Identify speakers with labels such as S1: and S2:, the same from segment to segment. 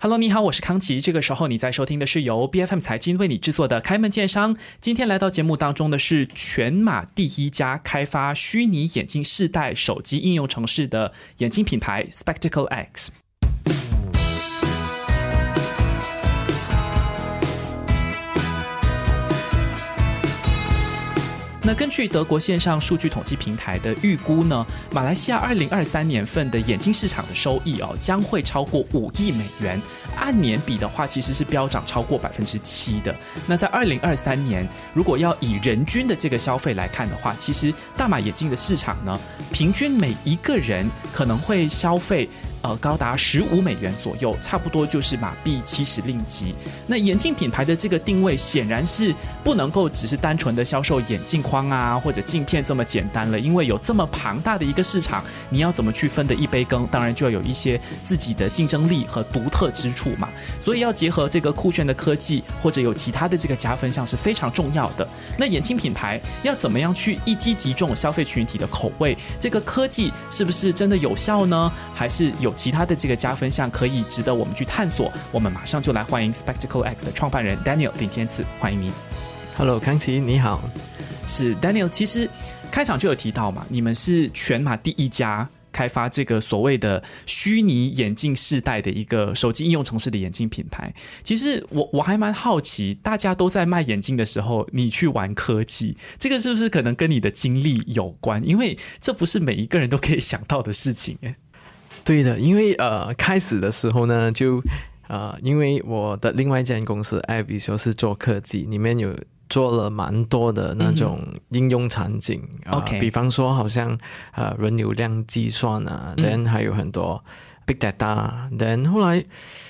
S1: Hello，你好，我是康琪。这个时候你在收听的是由 B F M 财经为你制作的《开门见商》。今天来到节目当中的是全马第一家开发虚拟眼镜试戴手机应用城市的眼镜品牌 Spectacle X。那根据德国线上数据统计平台的预估呢，马来西亚二零二三年份的眼镜市场的收益哦，将会超过五亿美元。按年比的话，其实是飙涨超过百分之七的。那在二零二三年，如果要以人均的这个消费来看的话，其实大马眼镜的市场呢，平均每一个人可能会消费。呃，高达十五美元左右，差不多就是马币七十令吉。那眼镜品牌的这个定位显然是不能够只是单纯的销售眼镜框啊或者镜片这么简单了，因为有这么庞大的一个市场，你要怎么去分的一杯羹？当然就要有一些自己的竞争力和独特之处嘛。所以要结合这个酷炫的科技，或者有其他的这个加分项是非常重要的。那眼镜品牌要怎么样去一击即中消费群体的口味？这个科技是不是真的有效呢？还是有？有其他的这个加分项可以值得我们去探索，我们马上就来欢迎 Spectacle X 的创办人 Daniel 林天赐，欢迎你。
S2: Hello，康琪，你好，
S1: 是 Daniel。其实开场就有提到嘛，你们是全马第一家开发这个所谓的虚拟眼镜世代的一个手机应用城市的眼镜品牌。其实我我还蛮好奇，大家都在卖眼镜的时候，你去玩科技，这个是不是可能跟你的经历有关？因为这不是每一个人都可以想到的事情，哎。
S2: 对的，因为呃，开始的时候呢，就呃，因为我的另外一间公司 i v i s 是做科技，里面有做了蛮多的那种应用场景
S1: ，OK，
S2: 比方说好像呃，人流量计算啊，then 还有很多 big data，then 后来。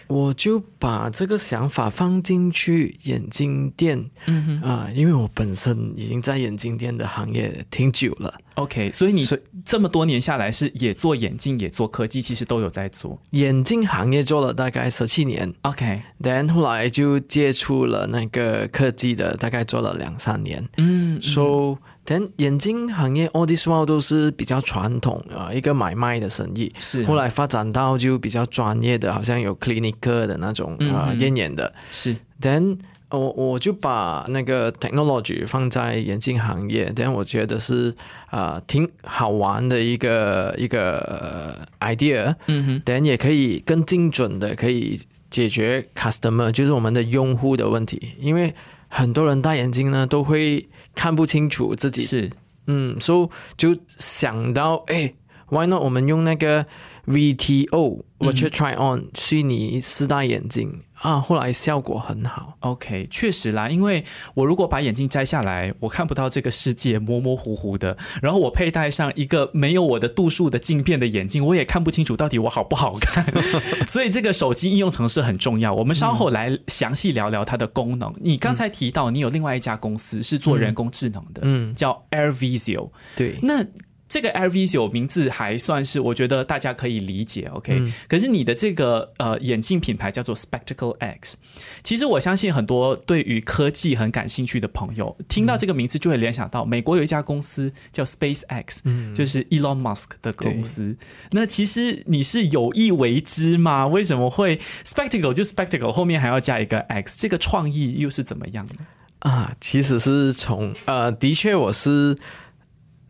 S2: 我就把这个想法放进去眼镜店，嗯哼啊，因为我本身已经在眼镜店的行业挺久了。
S1: OK，所以你这么多年下来是也做眼镜也做科技，其实都有在做。
S2: 眼镜行业做了大概十七年
S1: ，OK，then
S2: 后来就接触了那个科技的，大概做了两三年。嗯，so。但眼镜行业，all this while 都是比较传统啊，一个买卖的生意。
S1: 是，
S2: 后来发展到就比较专业的，好像有 clinic 的那种啊，验眼的。
S1: 是。
S2: Then 我我就把那个 technology 放在眼镜行业，Then 我觉得是啊挺好玩的一个一个 idea。嗯哼。Then 也可以更精准的可以解决 customer 就是我们的用户的问题，因为很多人戴眼镜呢都会。看不清楚自己
S1: 是，
S2: 嗯，所以就想到，哎，Why not？我们用那个 VTO，我去 try on 虚拟四大眼镜。啊，后来效果很好。
S1: OK，确实啦，因为我如果把眼镜摘下来，我看不到这个世界，模模糊糊的。然后我佩戴上一个没有我的度数的镜片的眼镜，我也看不清楚到底我好不好看。所以这个手机应用程式很重要。我们稍后来详细聊聊它的功能。你刚才提到你有另外一家公司是做人工智能的，嗯，叫 AirVisio。
S2: 对，
S1: 那。这个 Air Visual 名字还算是我觉得大家可以理解，OK。可是你的这个呃眼镜品牌叫做 Spectacle X，其实我相信很多对于科技很感兴趣的朋友听到这个名字就会联想到美国有一家公司叫 Space X，就是 Elon Musk 的公司。那其实你是有意为之吗？为什么会 Spectacle 就 Spectacle 后面还要加一个 X？这个创意又是怎么样的？
S2: 啊，其实是从呃，的确我是。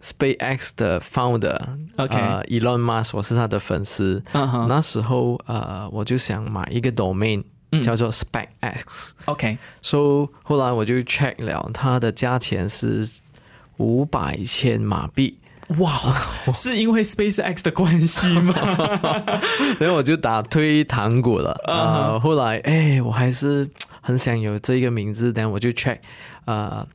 S2: SpaceX 的 founder，OK，Elon Musk，我是他的粉丝。那时候，呃，我就想买一个 domain，叫做 SpaceX，OK。所以后来我就 check 了，它的价钱是五百千马币。
S1: 哇，是因为 SpaceX 的关系吗？
S2: 然后我就打推糖果了。啊，后来，哎，我还是很想有这个名字，但我就 check，呃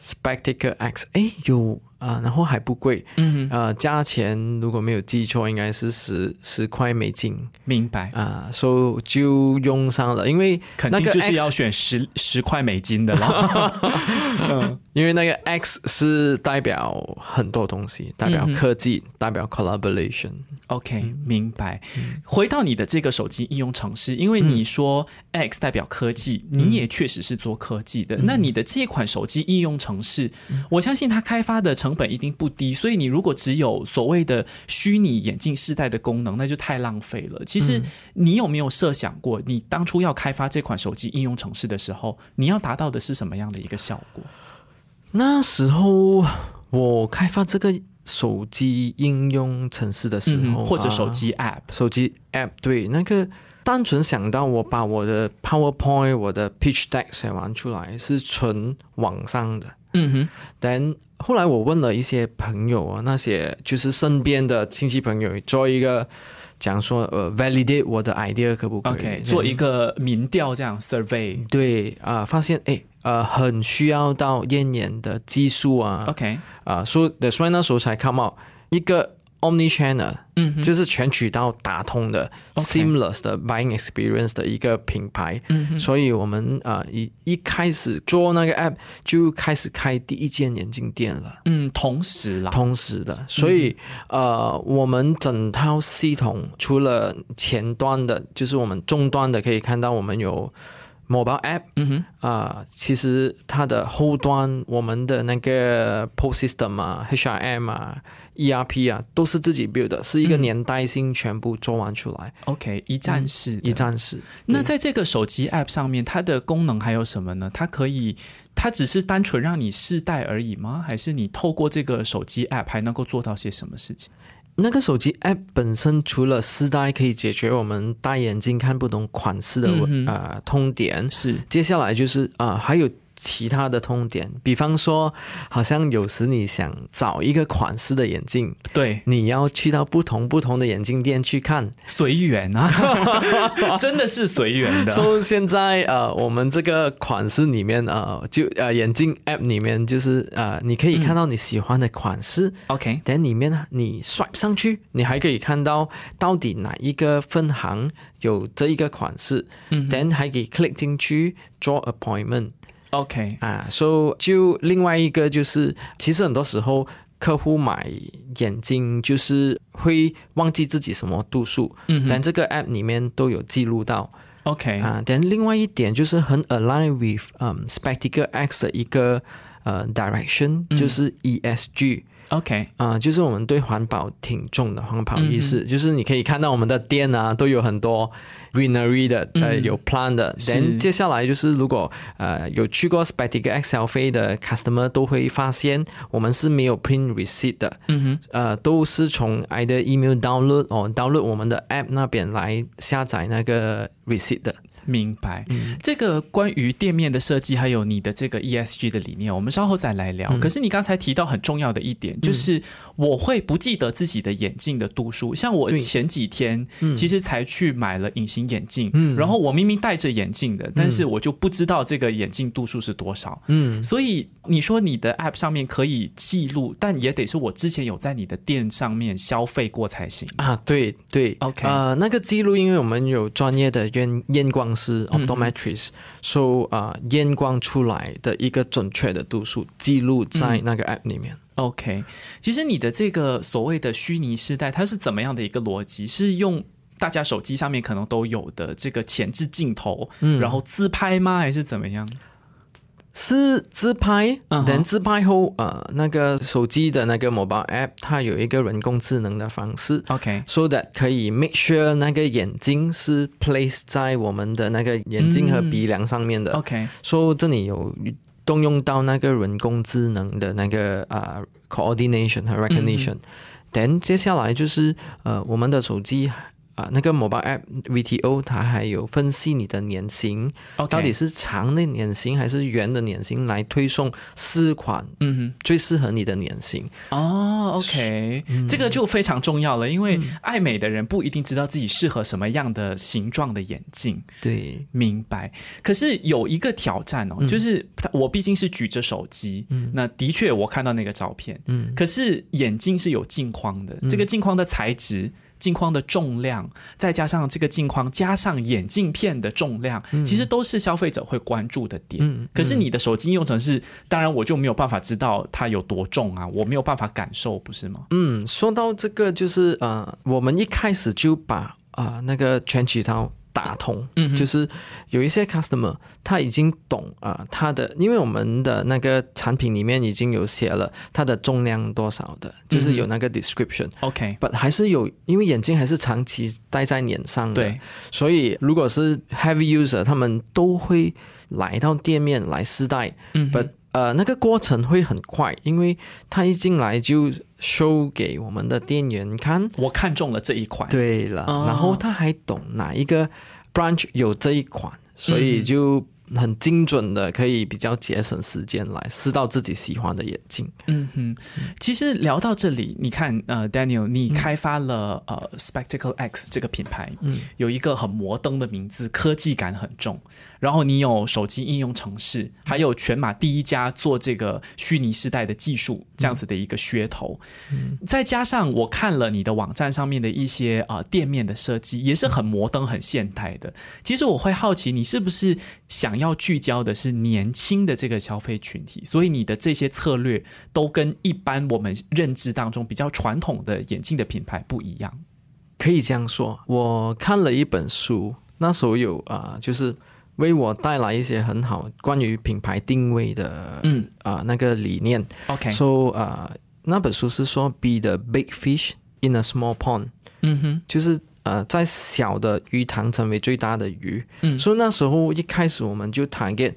S2: ，Spectacle X，哎，有。啊，然后还不贵，嗯，呃，价钱如果没有记错，应该是十十块美金。
S1: 明白
S2: 啊，所以就用上了，因为
S1: 肯定就是要选十十块美金的了。
S2: 因为那个 X 是代表很多东西，代表科技，代表 collaboration。
S1: OK，明白。回到你的这个手机应用程式，因为你说 X 代表科技，你也确实是做科技的。那你的这款手机应用程式，我相信它开发的成成本一定不低，所以你如果只有所谓的虚拟眼镜试戴的功能，那就太浪费了。其实你有没有设想过，你当初要开发这款手机应用程式的时候，你要达到的是什么样的一个效果？
S2: 那时候我开发这个手机应用程式的时候，
S1: 或者手机 App，
S2: 手机 App 对那个。单纯想到我把我的 PowerPoint、我的 Pitch Deck 写完出来是纯网上的，嗯哼。但后来我问了一些朋友啊，那些就是身边的亲戚朋友，做一个讲说呃 validate 我的 idea 可不可以
S1: 做一个民调这样 survey？
S2: 对啊，发现哎呃很需要到验眼的技术啊
S1: ，OK
S2: 啊，所以所以那时候才 come out 一个。Omni channel，嗯，就是全渠道打通的 seamless 的 buying experience 的一个品牌，嗯，所以我们啊一一开始做那个 app 就开始开第一间眼镜店了，
S1: 嗯，同时啦，
S2: 同时的，所以呃，我们整套系统除了前端的，就是我们终端的，可以看到我们有。Mobile app，嗯哼，啊，其实它的后端，我们的那个 post system 啊，HRM 啊，ERP 啊，都是自己 build 的，是一个年代性全部做完出来。
S1: OK，一站式，
S2: 一站式。
S1: 那在这个手机 app 上面，它的功能还有什么呢？它可以，它只是单纯让你试戴而已吗？还是你透过这个手机 app 还能够做到些什么事情？
S2: 那个手机 App 本身除了丝带可以解决我们戴眼镜看不懂款式的呃痛点，
S1: 是
S2: 接下来就是啊还有。其他的痛点，比方说，好像有时你想找一个款式的眼镜，
S1: 对，
S2: 你要去到不同不同的眼镜店去看，
S1: 随缘啊，真的是随缘的。
S2: 所以现在呃，我们这个款式里面呃，就呃眼镜 App 里面就是呃，你可以看到你喜欢的款式
S1: ，OK，
S2: 等里面呢，你 swipe 上去，你还可以看到到底哪一个分行有这一个款式，嗯，等还可以 click 进去做 appointment。
S1: OK
S2: 啊，所以就另外一个就是，其实很多时候客户买眼镜就是会忘记自己什么度数，嗯，但这个 App 里面都有记录到。
S1: OK
S2: 啊，但另外一点就是很 align with 嗯 Spectacle X 的一个呃 direction，就是 ESG。
S1: OK
S2: 啊，就是我们对环保挺重的环保意识，就是你可以看到我们的店啊都有很多。Greenery 的呃有 plan 的，then 接下来就是如果呃有去过 Spectacle X 消费的 customer 都会发现我们是没有 print receipt 的，嗯哼，呃都是从 either email download 哦 download 我们的 app 那边来下载那个 receipt 的。
S1: 明白，这个关于店面的设计，还有你的这个 ESG 的理念，我们稍后再来聊。可是你刚才提到很重要的一点，就是我会不记得自己的眼镜的度数。像我前几天其实才去买了隐形眼镜，然后我明明戴着眼镜的，但是我就不知道这个眼镜度数是多少。嗯，所以你说你的 App 上面可以记录，但也得是我之前有在你的店上面消费过才行
S2: 啊。对对
S1: ，OK
S2: 呃，那个记录，因为我们有专业的验验光。是 optometrist，说啊验光出来的一个准确的度数记录在那个 app 里面。
S1: OK，其实你的这个所谓的虚拟时代，它是怎么样的一个逻辑？是用大家手机上面可能都有的这个前置镜头，然后自拍吗？还是怎么样？
S2: 是自拍，等自拍后，呃，那个手机的那个 mobile app，它有一个人工智能的方式
S1: ，OK，so
S2: that 可以 make sure 那个眼睛是 place 在我们的那个眼睛和鼻梁上面的
S1: ，OK，
S2: 说这里有动用到那个人工智能的那个啊 coordination 和 recognition，then 接下来就是呃我们的手机。啊，那个 mobile app VTO 它还有分析你的脸型，到底是长的脸型还是圆的脸型，来推送四款嗯哼。最适合你的脸型。
S1: 哦，OK，这个就非常重要了，因为爱美的人不一定知道自己适合什么样的形状的眼镜。
S2: 对，
S1: 明白。可是有一个挑战哦，就是我毕竟是举着手机，嗯。那的确我看到那个照片，嗯，可是眼镜是有镜框的，这个镜框的材质。镜框的重量，再加上这个镜框，加上眼镜片的重量，其实都是消费者会关注的点。可是你的手机应用程式，当然我就没有办法知道它有多重啊，我没有办法感受，不是吗？
S2: 嗯，说到这个，就是呃，我们一开始就把啊那个全渠道打通，嗯，就是有一些 customer 他已经懂啊，他的因为我们的那个产品里面已经有写了它的重量多少的，就是有那个 description，OK，but 还是有，因为眼镜还是长期戴在脸上的，
S1: 对，
S2: 所以如果是 heavy user，他们都会来到店面来试戴，嗯，不。呃，那个过程会很快，因为他一进来就 show 给我们的店员看，
S1: 我看中了这一款，
S2: 对了，然后他还懂哪一个 branch 有这一款，所以就。很精准的，可以比较节省时间来试到自己喜欢的眼镜。
S1: 嗯哼，其实聊到这里，你看，呃，Daniel，你开发了呃 Spectacle X 这个品牌，嗯，有一个很摩登的名字，科技感很重。然后你有手机应用程式，还有全马第一家做这个虚拟时代的技术这样子的一个噱头。嗯，再加上我看了你的网站上面的一些啊店面的设计，也是很摩登、很现代的。其实我会好奇，你是不是想要要聚焦的是年轻的这个消费群体，所以你的这些策略都跟一般我们认知当中比较传统的眼镜的品牌不一样。
S2: 可以这样说，我看了一本书，那时候有啊，就是为我带来一些很好关于品牌定位的，嗯啊那个理念。
S1: OK，
S2: 说啊那本书是说 Be the big fish in a small pond。嗯哼，就是。呃，在小的鱼塘成为最大的鱼，嗯，所以那时候一开始我们就谈给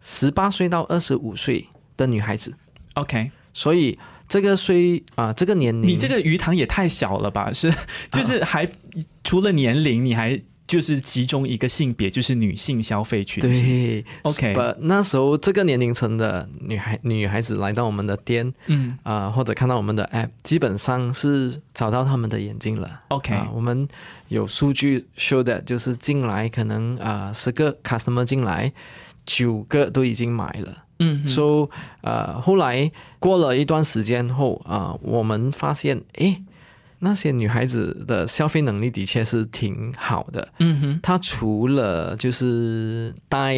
S2: 十八岁到二十五岁的女孩子
S1: ，OK，
S2: 所以这个岁啊，这个年龄，
S1: 你这个鱼塘也太小了吧？是，就是还除了年龄，你还。就是其中一个性别，就是女性消费群。
S2: 对
S1: ，OK。
S2: 不，那时候这个年龄层的女孩女孩子来到我们的店，嗯啊，或者看到我们的 App，基本上是找到他们的眼睛了。
S1: OK，
S2: 我们有数据 show that，就是进来可能啊十个 customer 进来，九个都已经买了。嗯，，so 呃后来过了一段时间后啊，我们发现诶。那些女孩子的消费能力的确是挺好的。嗯哼，她除了就是戴，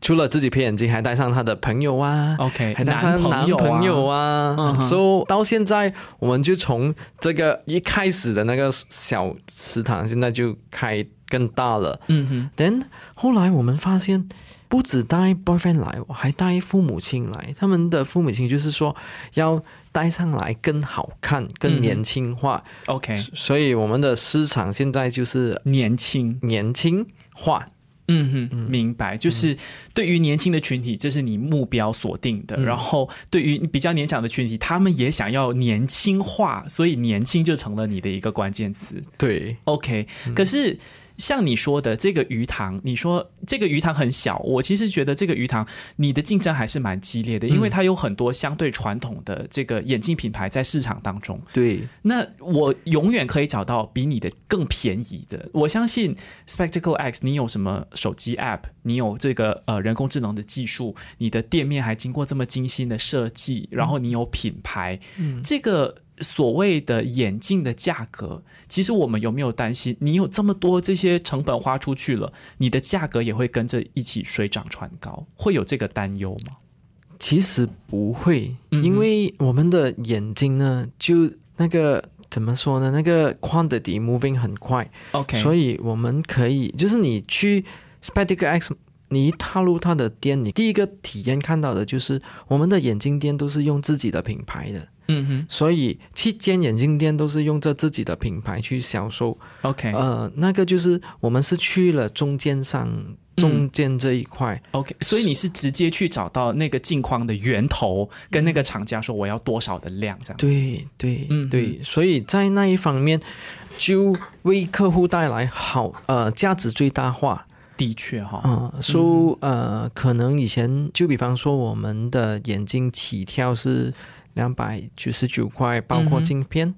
S2: 除了自己配眼镜，还带上她的朋友啊
S1: ，OK，
S2: 还带上男朋友啊。所以到现在，我们就从这个一开始的那个小食堂，现在就开更大了。嗯哼，then 后来我们发现。不止带 boyfriend 来，我还带父母亲来。他们的父母亲就是说要带上来更好看、更年轻化。
S1: OK，
S2: 所以我们的市场现在就是
S1: 年轻、
S2: 年轻化。
S1: 嗯哼，明白。就是对于年轻的群体，这是你目标锁定的。然后对于比较年长的群体，他们也想要年轻化，所以年轻就成了你的一个关键词。
S2: 对
S1: ，OK。可是。像你说的这个鱼塘，你说这个鱼塘很小，我其实觉得这个鱼塘你的竞争还是蛮激烈的，因为它有很多相对传统的这个眼镜品牌在市场当中。
S2: 对，
S1: 那我永远可以找到比你的更便宜的。我相信 Spectacle X，你有什么手机 App，你有这个呃人工智能的技术，你的店面还经过这么精心的设计，然后你有品牌，嗯，这个。所谓的眼镜的价格，其实我们有没有担心？你有这么多这些成本花出去了，你的价格也会跟着一起水涨船高，会有这个担忧吗？
S2: 其实不会，因为我们的眼睛呢，就那个怎么说呢？那个 quantity moving 很快
S1: ，OK，
S2: 所以我们可以，就是你去 Spectacle X，你一踏入他的店，你第一个体验看到的就是我们的眼镜店都是用自己的品牌的。嗯哼，所以七间眼镜店都是用着自己的品牌去销售。
S1: OK，
S2: 呃，那个就是我们是去了中间商中间这一块。
S1: OK，所以你是直接去找到那个镜框的源头，跟那个厂家说我要多少的量，这样。
S2: 对对，嗯对，所以在那一方面就为客户带来好呃价值最大化。
S1: 的确哈，
S2: 嗯，说呃可能以前就比方说我们的眼睛起跳是。两百九十九块，包括镜片。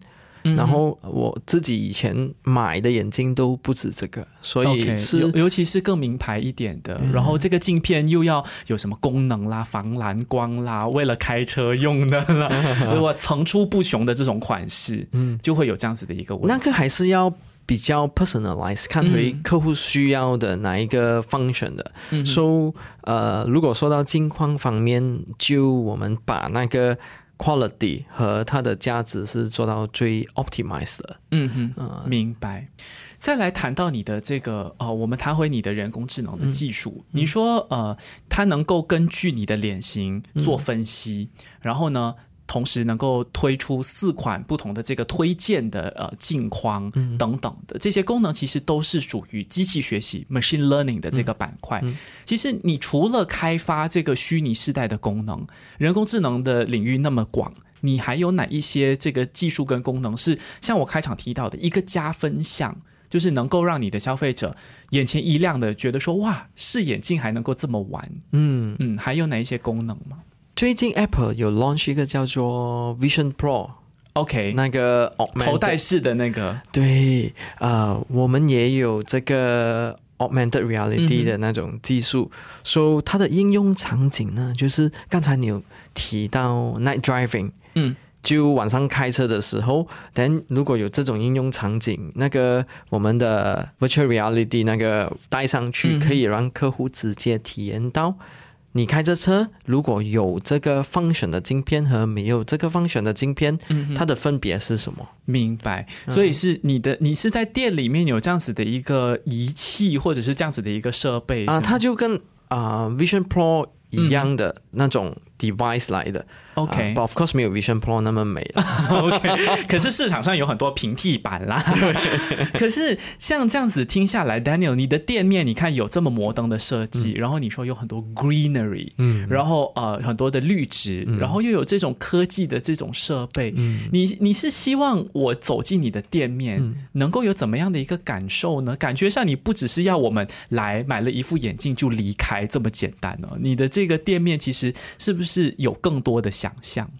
S2: 然后我自己以前买的眼镜都不止这个，所以是
S1: 尤其是更名牌一点的。然后这个镜片又要有什么功能啦，防蓝光啦，为了开车用的啦，如果层出不穷的这种款式，嗯，就会有这样子的一个问题。
S2: 那个还是要比较 personalize，看回客户需要的哪一个 function 的。嗯、so 呃，如果说到镜框方面，就我们把那个。Quality 和它的价值是做到最 optimized 的。
S1: 嗯哼，明白。再来谈到你的这个呃，我们谈回你的人工智能的技术。你说呃，它能够根据你的脸型做分析，然后呢，同时能够推出四款不同的这个推荐的呃镜框等等的这些功能，其实都是属于机器学习 （machine learning） 的这个板块。其实你除了开发这个虚拟世代的功能，人工智能的领域那么广。你还有哪一些这个技术跟功能是像我开场提到的一个加分项，就是能够让你的消费者眼前一亮的，觉得说哇，是眼镜还能够这么玩？嗯嗯，还有哪一些功能吗？
S2: 最近 Apple 有 launch 一个叫做 Vision Pro，OK，那个
S1: 头戴式的那个。
S2: 对，呃，我们也有这个 augmented reality 的那种技术，所以它的应用场景呢，就是刚才你有提到 night driving。嗯，就晚上开车的时候，等如果有这种应用场景，那个我们的 virtual reality 那个戴上去，可以让客户直接体验到你开着车，如果有这个 function 的镜片和没有这个 function 的镜片，它的分别是什么？
S1: 明白。所以是你的，你是在店里面有这样子的一个仪器，或者是这样子的一个设备
S2: 啊？它就跟啊 Vision Pro 一样的那种 device 来的。
S1: OK，but
S2: of course 没有 Vision Pro 那么美
S1: 了。OK，可是市场上有很多平替版啦。可是像这样子听下来，Daniel，你的店面你看有这么摩登的设计，然后你说有很多 greenery，嗯，然后呃很多的绿植，然后又有这种科技的这种设备，嗯，你你是希望我走进你的店面能够有怎么样的一个感受呢？感觉上你不只是要我们来买了一副眼镜就离开这么简单哦，你的这个店面其实是不是有更多的想？想象。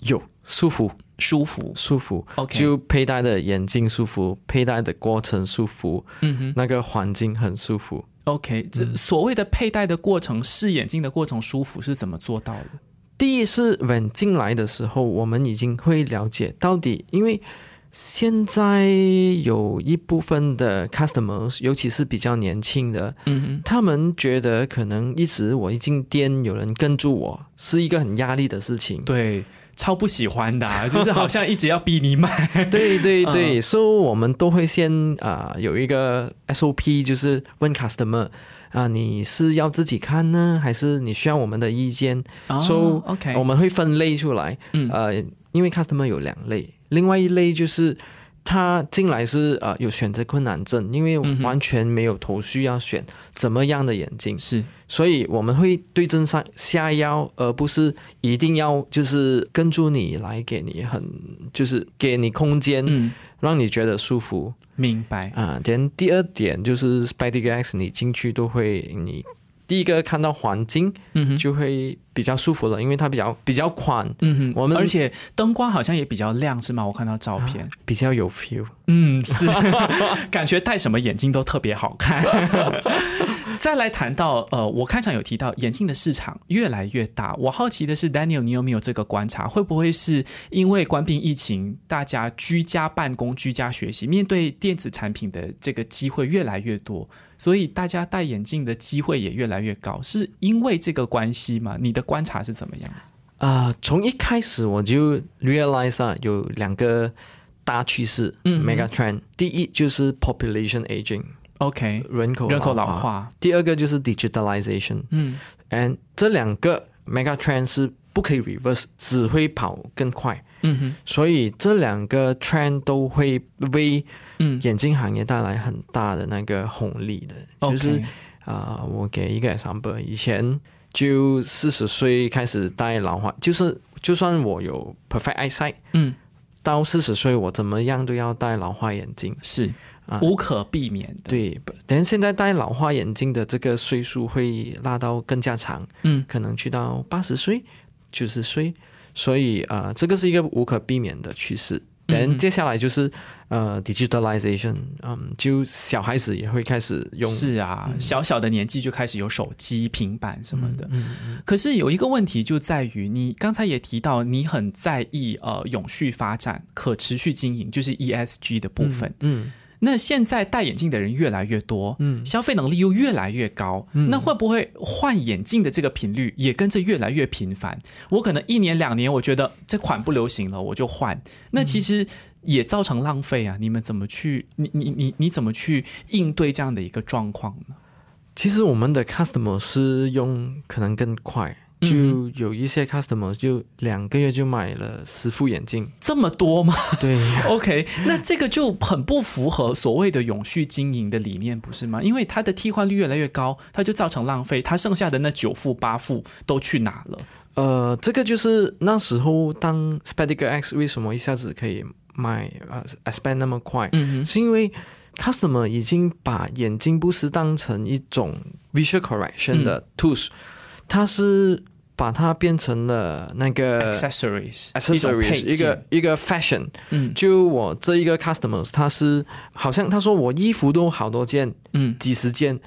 S2: 有舒服、
S1: 舒服、
S2: 舒服，OK，就佩戴的眼镜舒服，佩戴的过程舒服，嗯哼，那个环境很舒服
S1: ，OK。这所谓的佩戴的过程、试眼镜的过程舒服是怎么做到的？
S2: 第一是稳进来的时候，我们已经会了解到底，因为。现在有一部分的 customers，尤其是比较年轻的，嗯他们觉得可能一直我一进店有人跟住我，是一个很压力的事情。
S1: 对，超不喜欢的，就是好像一直要逼你买。
S2: 对对对，所以我们都会先啊有一个 SOP，就是问 customer 啊，你是要自己看呢，还是你需要我们的意见？
S1: 所以 OK，
S2: 我们会分类出来。嗯，呃，因为 customer 有两类。另外一类就是他进来是呃有选择困难症，因为完全没有头绪要选怎么样的眼镜
S1: 是，
S2: 所以我们会对症上下药，而不是一定要就是跟住你来给你很就是给你空间，嗯，让你觉得舒服。
S1: 明白
S2: 啊。then 第二点就是 Spidey X，你进去都会你。第一个看到环境，嗯哼，就会比较舒服了，因为它比较比较宽，嗯
S1: 哼，我们而且灯光好像也比较亮，是吗？我看到照片
S2: 比较有 feel，
S1: 嗯，是，感觉戴什么眼镜都特别好看。再来谈到，呃，我开场有提到眼镜的市场越来越大，我好奇的是，Daniel，你有没有这个观察？会不会是因为关闭疫情，大家居家办公、居家学习，面对电子产品的这个机会越来越多？所以大家戴眼镜的机会也越来越高，是因为这个关系吗？你的观察是怎么样？
S2: 啊，从一开始我就 realize 啊，有两个大趋势嗯，mega trend。第一就是 population aging，OK，人口
S1: 人口老化。
S2: 第二个就是 digitalization，嗯，and 这两个 mega trend 是不可以 reverse，只会跑更快。嗯哼，所以这两个 trend 都会为眼镜行业带来很大的那个红利的。就是啊，我给一个 example，以前就四十岁开始戴老花，就是就算我有 perfect eyesight，嗯，到四十岁我怎么样都要戴老花眼镜，
S1: 是。啊，无可避免的。
S2: 对，但现在戴老花眼镜的这个岁数会拉到更加长，嗯，可能去到八十岁、九十岁。所以啊，这个是一个无可避免的趋势。等接下来就是呃，digitalization，嗯，就小孩子也会开始用。
S1: 是啊，小小的年纪就开始有手机、平板什么的。可是有一个问题就在于，你刚才也提到，你很在意呃永续发展、可持续经营，就是 ESG 的部分。嗯。那现在戴眼镜的人越来越多，嗯，消费能力又越来越高，那会不会换眼镜的这个频率也跟着越来越频繁？我可能一年两年，我觉得这款不流行了，我就换。那其实也造成浪费啊！你们怎么去？你你你你怎么去应对这样的一个状况呢？
S2: 其实我们的 customer 是用可能更快。就有一些 customer 就两个月就买了十副眼镜，
S1: 这么多吗？
S2: 对，
S1: OK，那这个就很不符合所谓的永续经营的理念，不是吗？因为它的替换率越来越高，它就造成浪费，它剩下的那九副八副都去哪了？
S2: 呃，这个就是那时候当 Spectacle X 为什么一下子可以卖呃 expand 那么快？嗯，是因为 customer 已经把眼镜不是当成一种 visual correction 的 tools，它是。把它变成了那个
S1: accessories，accessories
S2: 一个一个 fashion。嗯，就我这一个 customers，他是好像他说我衣服都好多件，嗯，几十件，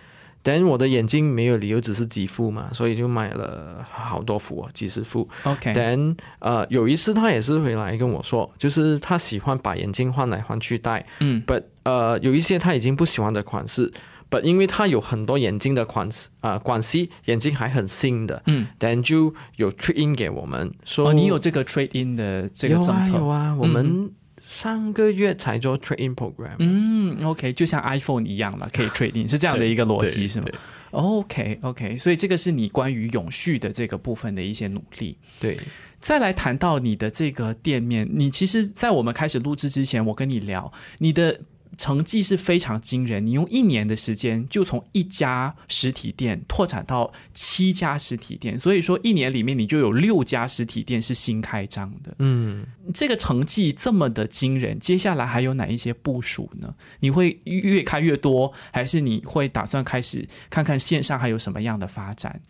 S2: 但我的眼睛没有理由只是几副嘛，所以就买了好多副，哦几十副。
S1: OK，
S2: 但呃有一次他也是回来跟我说，就是他喜欢把眼镜换来换去戴，嗯，but 呃有一些他已经不喜欢的款式。不，因为它有很多眼镜的款式啊，关系眼镜还很新的，嗯，then 就有 trade in 给我们，说
S1: 你有这个 trade in 的这个政策，
S2: 有啊，我们上个月才做 trade in program，
S1: 嗯，OK，就像 iPhone 一样了，可以 trade in，是这样的一个逻辑是吗？OK OK，所以这个是你关于永续的这个部分的一些努力，
S2: 对。
S1: 再来谈到你的这个店面，你其实，在我们开始录制之前，我跟你聊你的。成绩是非常惊人，你用一年的时间就从一家实体店拓展到七家实体店，所以说一年里面你就有六家实体店是新开张的。嗯，这个成绩这么的惊人，接下来还有哪一些部署呢？你会越开越多，还是你会打算开始看看线上还有什么样的发展？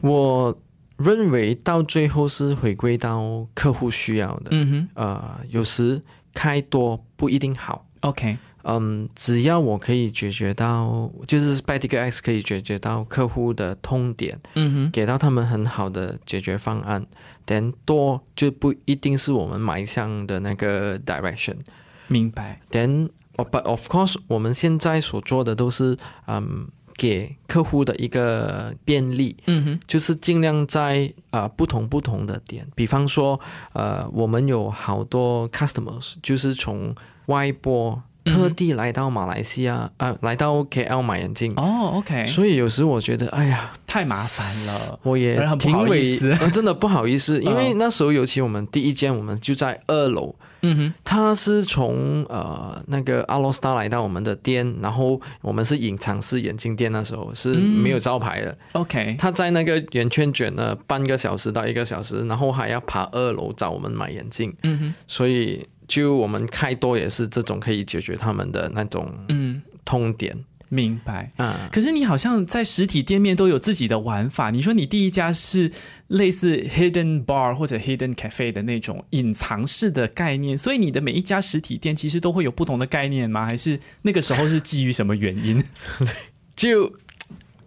S2: 我认为到最后是回归到客户需要的。嗯哼，呃，有时开多不一定好。
S1: OK。
S2: 嗯，只要我可以解决到，就是 Spectacle X 可以解决到客户的痛点，嗯哼，给到他们很好的解决方案，then 多就不一定是我们迈向的那个 direction。
S1: 明白。
S2: Then，but of course，我们现在所做的都是嗯，给客户的一个便利，嗯哼，就是尽量在啊不同不同的点，比方说，呃，我们有好多 customers，就是从外播。特地来到马来西亚，呃，来到 KL 买眼镜。
S1: 哦，OK。
S2: 所以有时我觉得，哎呀，
S1: 太麻烦了。
S2: 我也
S1: 挺不好意思，
S2: 真的不好意思，因为那时候尤其我们第一间，我们就在二楼。嗯哼。他是从呃那个阿罗斯达来到我们的店，然后我们是隐藏式眼镜店，那时候是没有招牌的。
S1: OK。
S2: 他在那个圆圈卷了半个小时到一个小时，然后还要爬二楼找我们买眼镜。嗯哼。所以。就我们开多也是这种可以解决他们的那种嗯痛点，
S1: 明白啊？可是你好像在实体店面都有自己的玩法。你说你第一家是类似 hidden bar 或者 hidden cafe 的那种隐藏式的概念，所以你的每一家实体店其实都会有不同的概念吗？还是那个时候是基于什么原因？
S2: 就。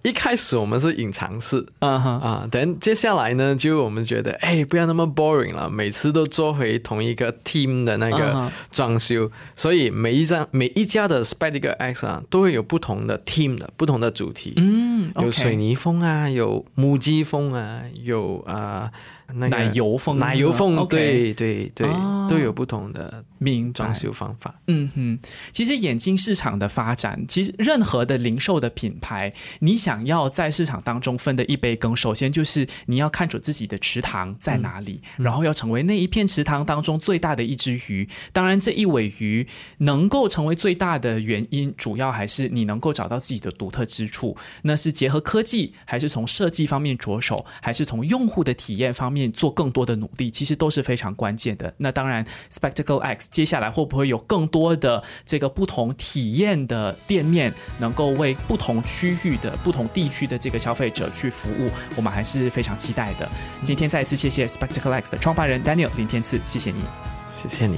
S2: 一开始我们是隐藏式，啊哈啊，等接下来呢，就我们觉得，哎，不要那么 boring 了，每次都做回同一个 team 的那个装修，所以每一张每一家的 Spectacle X 啊，都会有不同的 team 的不同的主题，嗯，有水泥风啊，有木屐风啊，有啊。
S1: 奶油风，
S2: 奶油风，对对对，都有不同的
S1: 名
S2: 装修方法。
S1: 嗯哼，其实眼镜市场的发展，其实任何的零售的品牌，你想要在市场当中分的一杯羹，首先就是你要看准自己的池塘在哪里，然后要成为那一片池塘当中最大的一只鱼。当然，这一尾鱼能够成为最大的原因，主要还是你能够找到自己的独特之处。那是结合科技，还是从设计方面着手，还是从用户的体验方面？做更多的努力，其实都是非常关键的。那当然，Spectacle X 接下来会不会有更多的这个不同体验的店面，能够为不同区域的不同地区的这个消费者去服务，我们还是非常期待的。今天再一次谢谢 Spectacle X 的创办人 Daniel 林天赐，谢谢你，
S2: 谢谢你。